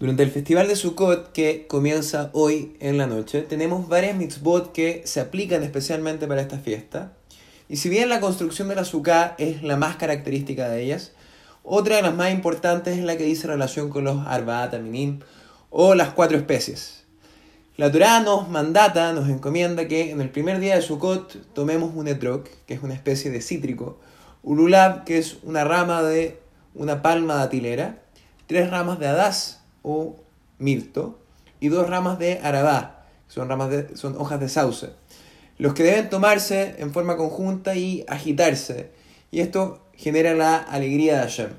Durante el festival de Sukkot, que comienza hoy en la noche, tenemos varias mitzvot que se aplican especialmente para esta fiesta. Y si bien la construcción de la Sukkah es la más característica de ellas, otra de las más importantes es la que dice relación con los Arbaat Aminim o las cuatro especies. La Torah nos mandata, nos encomienda que en el primer día de Sukkot tomemos un etrog, que es una especie de cítrico, ululab, que es una rama de una palma de atilera, tres ramas de hadas o mirto y dos ramas de arabá, son, ramas de, son hojas de sauce, los que deben tomarse en forma conjunta y agitarse, y esto genera la alegría de Hashem.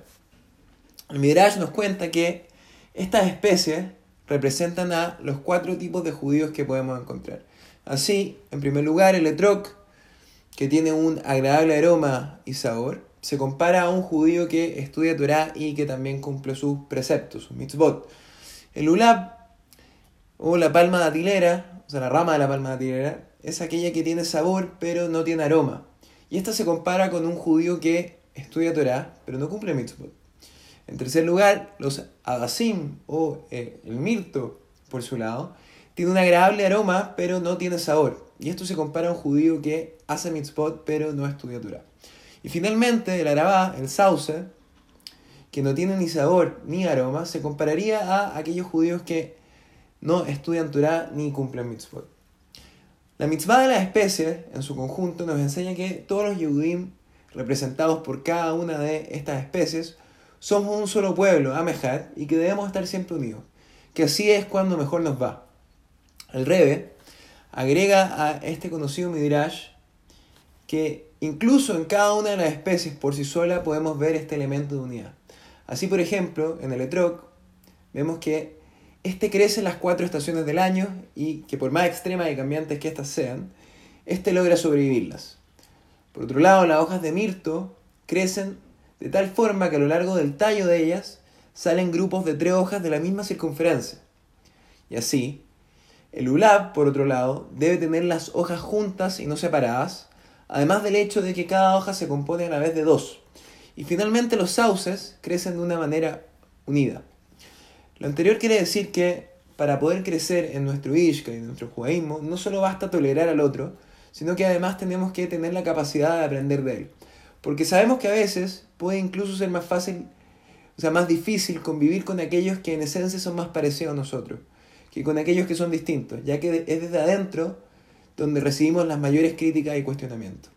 El nos cuenta que estas especies representan a los cuatro tipos de judíos que podemos encontrar. Así, en primer lugar, el etrog, que tiene un agradable aroma y sabor, se compara a un judío que estudia Torah y que también cumple sus preceptos, sus mitzvot. El ulab, o la palma de atilera, o sea, la rama de la palma de atilera, es aquella que tiene sabor pero no tiene aroma. Y esta se compara con un judío que estudia Torah pero no cumple mitzvot. En tercer lugar, los abasim o eh, el mirto, por su lado, tiene un agradable aroma pero no tiene sabor. Y esto se compara a un judío que hace mitzvot pero no estudia Torah. Y finalmente, el arabá, el sauce, que no tiene ni sabor ni aroma, se compararía a aquellos judíos que no estudian Torah ni cumplen mitzvot. La mitzvah de las especies, en su conjunto, nos enseña que todos los Yehudim, representados por cada una de estas especies, somos un solo pueblo, Amejad, y que debemos estar siempre unidos. Que así es cuando mejor nos va. El Rebe agrega a este conocido Midrash que incluso en cada una de las especies por sí sola podemos ver este elemento de unidad. Así, por ejemplo, en el etrog vemos que este crece en las cuatro estaciones del año y que por más extremas y cambiantes que éstas sean, este logra sobrevivirlas. Por otro lado, las hojas de mirto crecen de tal forma que a lo largo del tallo de ellas salen grupos de tres hojas de la misma circunferencia. Y así, el ulab, por otro lado, debe tener las hojas juntas y no separadas, además del hecho de que cada hoja se compone a la vez de dos. Y finalmente los sauces crecen de una manera unida. Lo anterior quiere decir que para poder crecer en nuestro Ishka y en nuestro judaísmo, no solo basta tolerar al otro, sino que además tenemos que tener la capacidad de aprender de él. Porque sabemos que a veces puede incluso ser más fácil, o sea, más difícil convivir con aquellos que en esencia son más parecidos a nosotros, que con aquellos que son distintos, ya que es desde adentro donde recibimos las mayores críticas y cuestionamientos.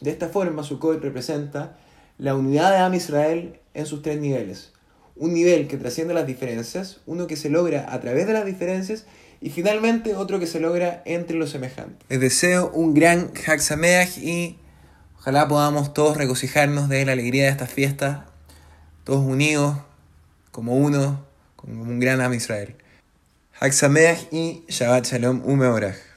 De esta forma, Sukkot representa la unidad de Am Israel en sus tres niveles. Un nivel que trasciende las diferencias, uno que se logra a través de las diferencias y finalmente otro que se logra entre los semejantes. Les deseo un gran Hag y ojalá podamos todos regocijarnos de la alegría de estas fiestas, todos unidos como uno, como un gran Am Israel. Hag y Shabbat Shalom Umeorach.